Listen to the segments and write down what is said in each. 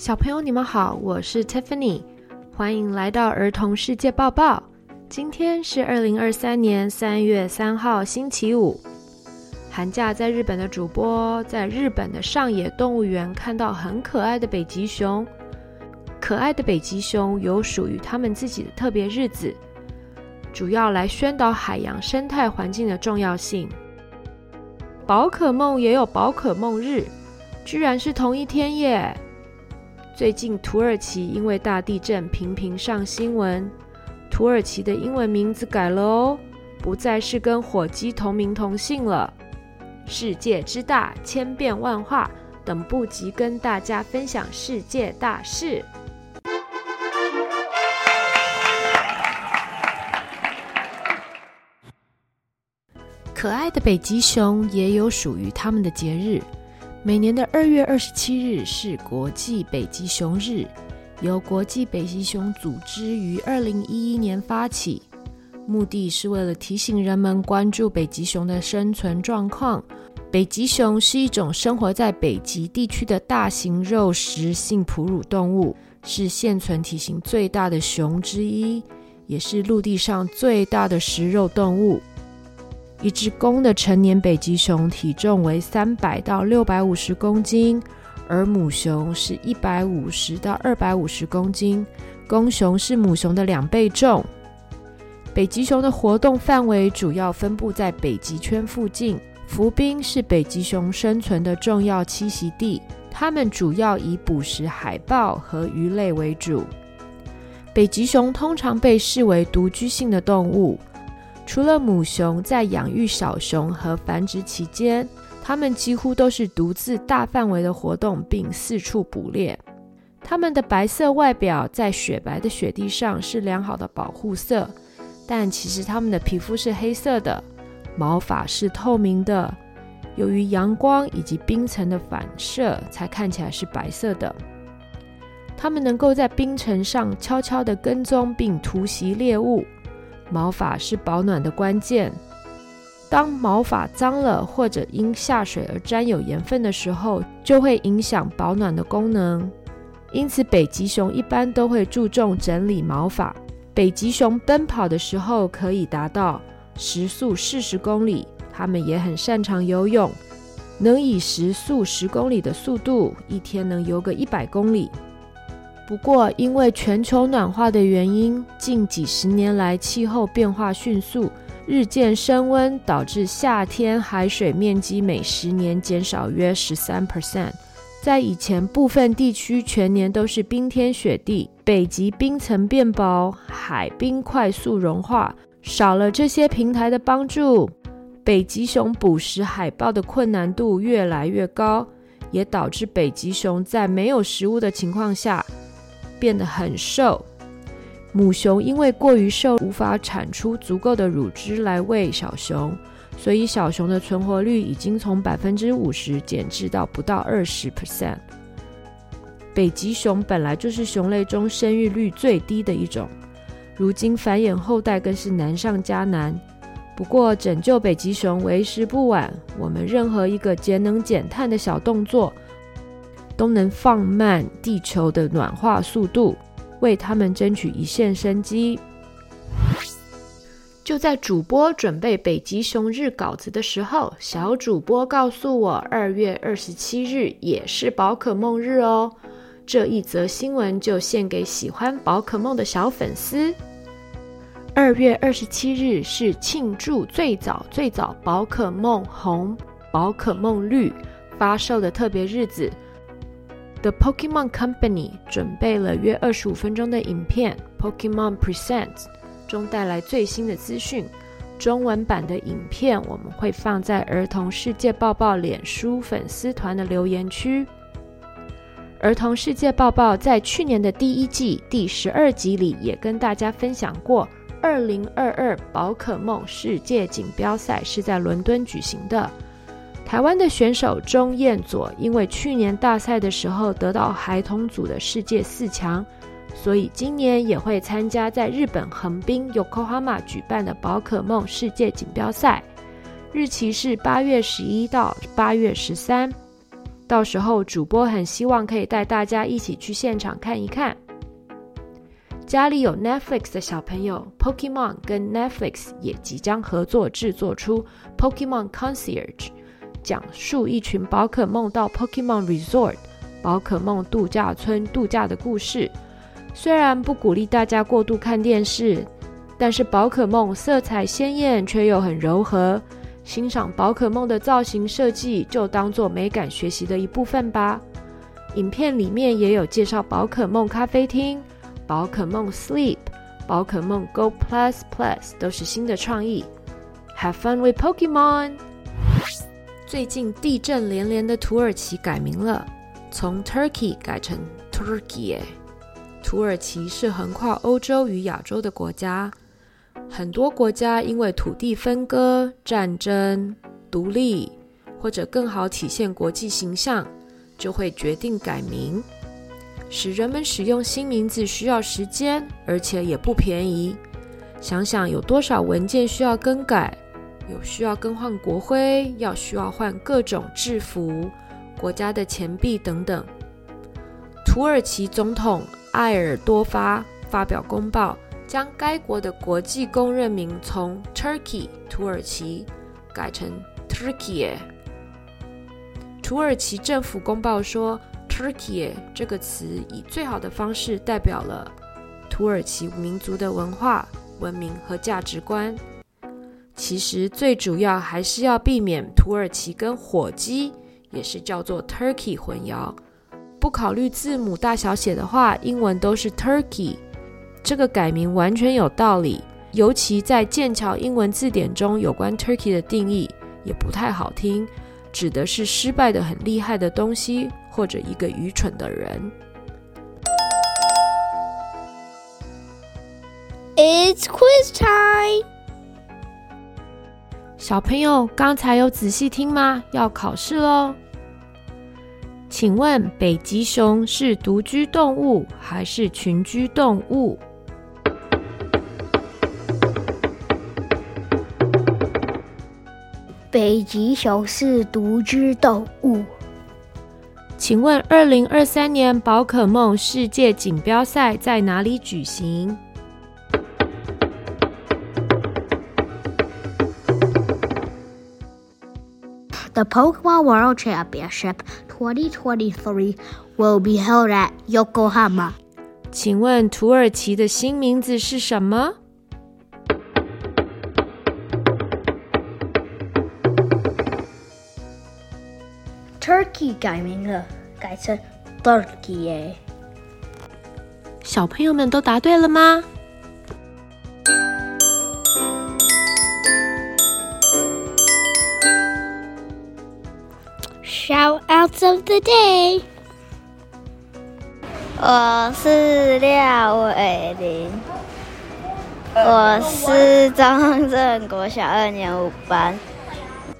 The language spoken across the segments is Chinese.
小朋友，你们好，我是 Tiffany，欢迎来到儿童世界报报。今天是二零二三年三月三号，星期五。寒假在日本的主播在日本的上野动物园看到很可爱的北极熊。可爱的北极熊有属于他们自己的特别日子，主要来宣导海洋生态环境的重要性。宝可梦也有宝可梦日，居然是同一天耶！最近，土耳其因为大地震频频上新闻。土耳其的英文名字改了哦，不再是跟火鸡同名同姓了。世界之大，千变万化，等不及跟大家分享世界大事。可爱的北极熊也有属于他们的节日。每年的二月二十七日是国际北极熊日，由国际北极熊组织于二零一一年发起，目的是为了提醒人们关注北极熊的生存状况。北极熊是一种生活在北极地区的大型肉食性哺乳动物，是现存体型最大的熊之一，也是陆地上最大的食肉动物。一只公的成年北极熊体重为三百到六百五十公斤，而母熊是一百五十到二百五十公斤，公熊是母熊的两倍重。北极熊的活动范围主要分布在北极圈附近，浮冰是北极熊生存的重要栖息地，它们主要以捕食海豹和鱼类为主。北极熊通常被视为独居性的动物。除了母熊在养育小熊和繁殖期间，它们几乎都是独自大范围的活动，并四处捕猎。它们的白色外表在雪白的雪地上是良好的保护色，但其实它们的皮肤是黑色的，毛发是透明的，由于阳光以及冰层的反射，才看起来是白色的。它们能够在冰层上悄悄地跟踪并突袭猎物。毛发是保暖的关键。当毛发脏了，或者因下水而沾有盐分的时候，就会影响保暖的功能。因此，北极熊一般都会注重整理毛发。北极熊奔跑的时候可以达到时速四十公里，它们也很擅长游泳，能以时速十公里的速度，一天能游个一百公里。不过，因为全球暖化的原因，近几十年来气候变化迅速，日渐升温，导致夏天海水面积每十年减少约十三 percent。在以前，部分地区全年都是冰天雪地，北极冰层变薄，海冰快速融化，少了这些平台的帮助，北极熊捕食海豹的困难度越来越高，也导致北极熊在没有食物的情况下，变得很瘦，母熊因为过于瘦，无法产出足够的乳汁来喂小熊，所以小熊的存活率已经从百分之五十减至到不到二十 percent。北极熊本来就是熊类中生育率最低的一种，如今繁衍后代更是难上加难。不过拯救北极熊为时不晚，我们任何一个节能减碳的小动作，都能放慢地球的暖化速度，为他们争取一线生机。就在主播准备北极熊日稿子的时候，小主播告诉我，二月二十七日也是宝可梦日哦。这一则新闻就献给喜欢宝可梦的小粉丝。二月二十七日是庆祝最早最早宝可梦红、宝可梦绿发售的特别日子。The Pokemon Company 准备了约二十五分钟的影片《Pokemon Presents》中带来最新的资讯。中文版的影片我们会放在儿童世界抱抱脸书粉丝团的留言区。儿童世界抱抱在去年的第一季第十二集里也跟大家分享过，二零二二宝可梦世界锦标赛是在伦敦举行的。台湾的选手钟彦佐因为去年大赛的时候得到孩童组的世界四强，所以今年也会参加在日本横滨 Yokohama 举办的宝可梦世界锦标赛，日期是八月十一到八月十三。到时候主播很希望可以带大家一起去现场看一看。家里有 Netflix 的小朋友，Pokemon 跟 Netflix 也即将合作制作出 Pokemon Concierge，讲述一群宝可梦到 Pokemon Resort 宝可梦度假村度假的故事。虽然不鼓励大家过度看电视，但是宝可梦色彩鲜艳却又很柔和，欣赏宝可梦的造型设计就当做美感学习的一部分吧。影片里面也有介绍宝可梦咖啡厅。宝可梦 Sleep、宝可梦 Go Plus Plus 都是新的创意。Have fun with Pokemon！最近地震连连的土耳其改名了，从 Turkey 改成 Turkey。土耳其是横跨欧洲与亚洲的国家，很多国家因为土地分割、战争、独立，或者更好体现国际形象，就会决定改名。使人们使用新名字需要时间，而且也不便宜。想想有多少文件需要更改，有需要更换国徽，要需要换各种制服、国家的钱币等等。土耳其总统埃尔多发发表公报，将该国的国际公认名从 Turkey 土耳其改成 Turkeye。土耳其政府公报说。Turkey 这个词以最好的方式代表了土耳其民族的文化、文明和价值观。其实最主要还是要避免土耳其跟火鸡也是叫做 Turkey 混淆。不考虑字母大小写的话，英文都是 Turkey。这个改名完全有道理，尤其在剑桥英文字典中有关 Turkey 的定义也不太好听，指的是失败的很厉害的东西。或者一个愚蠢的人。It's quiz time！小朋友，刚才有仔细听吗？要考试喽！请问北极熊是独居动物还是群居动物？北极熊是独居动物。请问，二零二三年宝可梦世界锦标赛在哪里举行 ？The Pokemon World Championship 2023 will be held at Yokohama。请问，土耳其的新名字是什么？Turkey 改名了。改成 Turkey。小朋友们都答对了吗 ？Shoutouts of the day。我是廖伟林，我是中正国小二年五班，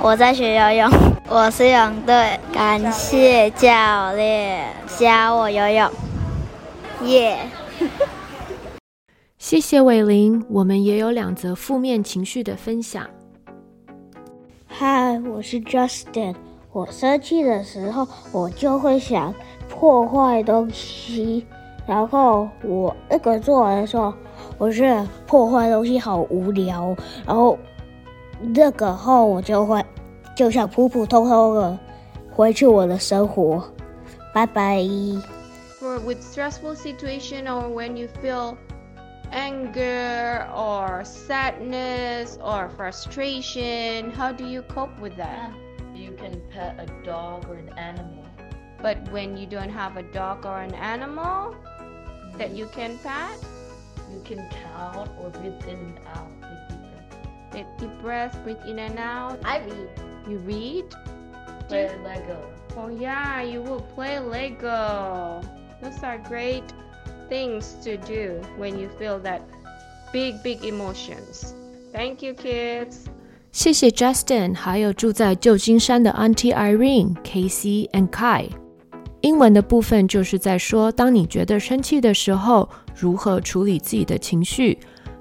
我在学游泳。我是泳队，感谢教练教我游泳，耶、yeah！谢谢伟林，我们也有两则负面情绪的分享。嗨，我是 Justin，我生气的时候，我就会想破坏东西，然后我那个做完的时候，我觉得破坏东西好无聊，然后那个后我就会。就想普普通通的回去我的生活，拜拜。For with stressful situation or when you feel anger or sadness or frustration, how do you cope with that? You can pet a dog or an animal. But when you don't have a dog or an animal that you can pet, you can count or breathe in and out. Take deep breath, breathe in and out. I read. You read? Play Lego. Oh yeah, you will play Lego. Those are great things to do when you feel that big, big emotions. Thank you, kids. 谢谢 Justin，还有住在旧金山的 Auntie Irene、Casey and Kai。英文的部分就是在说，当你觉得生气的时候，如何处理自己的情绪？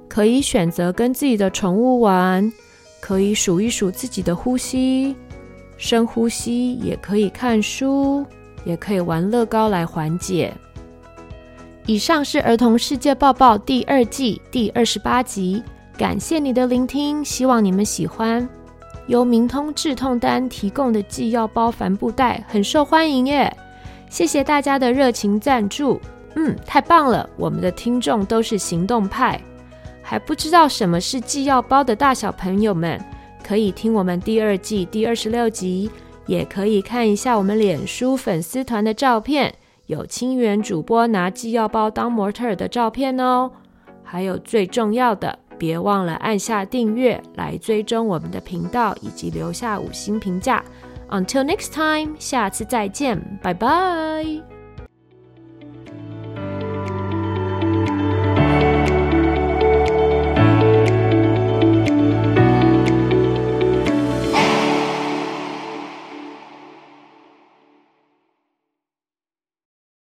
可以选择跟自己的宠物玩。可以数一数自己的呼吸，深呼吸，也可以看书，也可以玩乐高来缓解。以上是《儿童世界报报》第二季第二十八集，感谢你的聆听，希望你们喜欢。由明通止痛丹提供的纪要包帆布袋很受欢迎耶，谢谢大家的热情赞助。嗯，太棒了，我们的听众都是行动派。还不知道什么是纪要包的大小朋友们，可以听我们第二季第二十六集，也可以看一下我们脸书粉丝团的照片。有清源主播拿纪要包当模特儿的照片哦，还有最重要的，别忘了按下订阅来追踪我们的频道，以及留下五星评价。Until next time，下次再见，拜拜。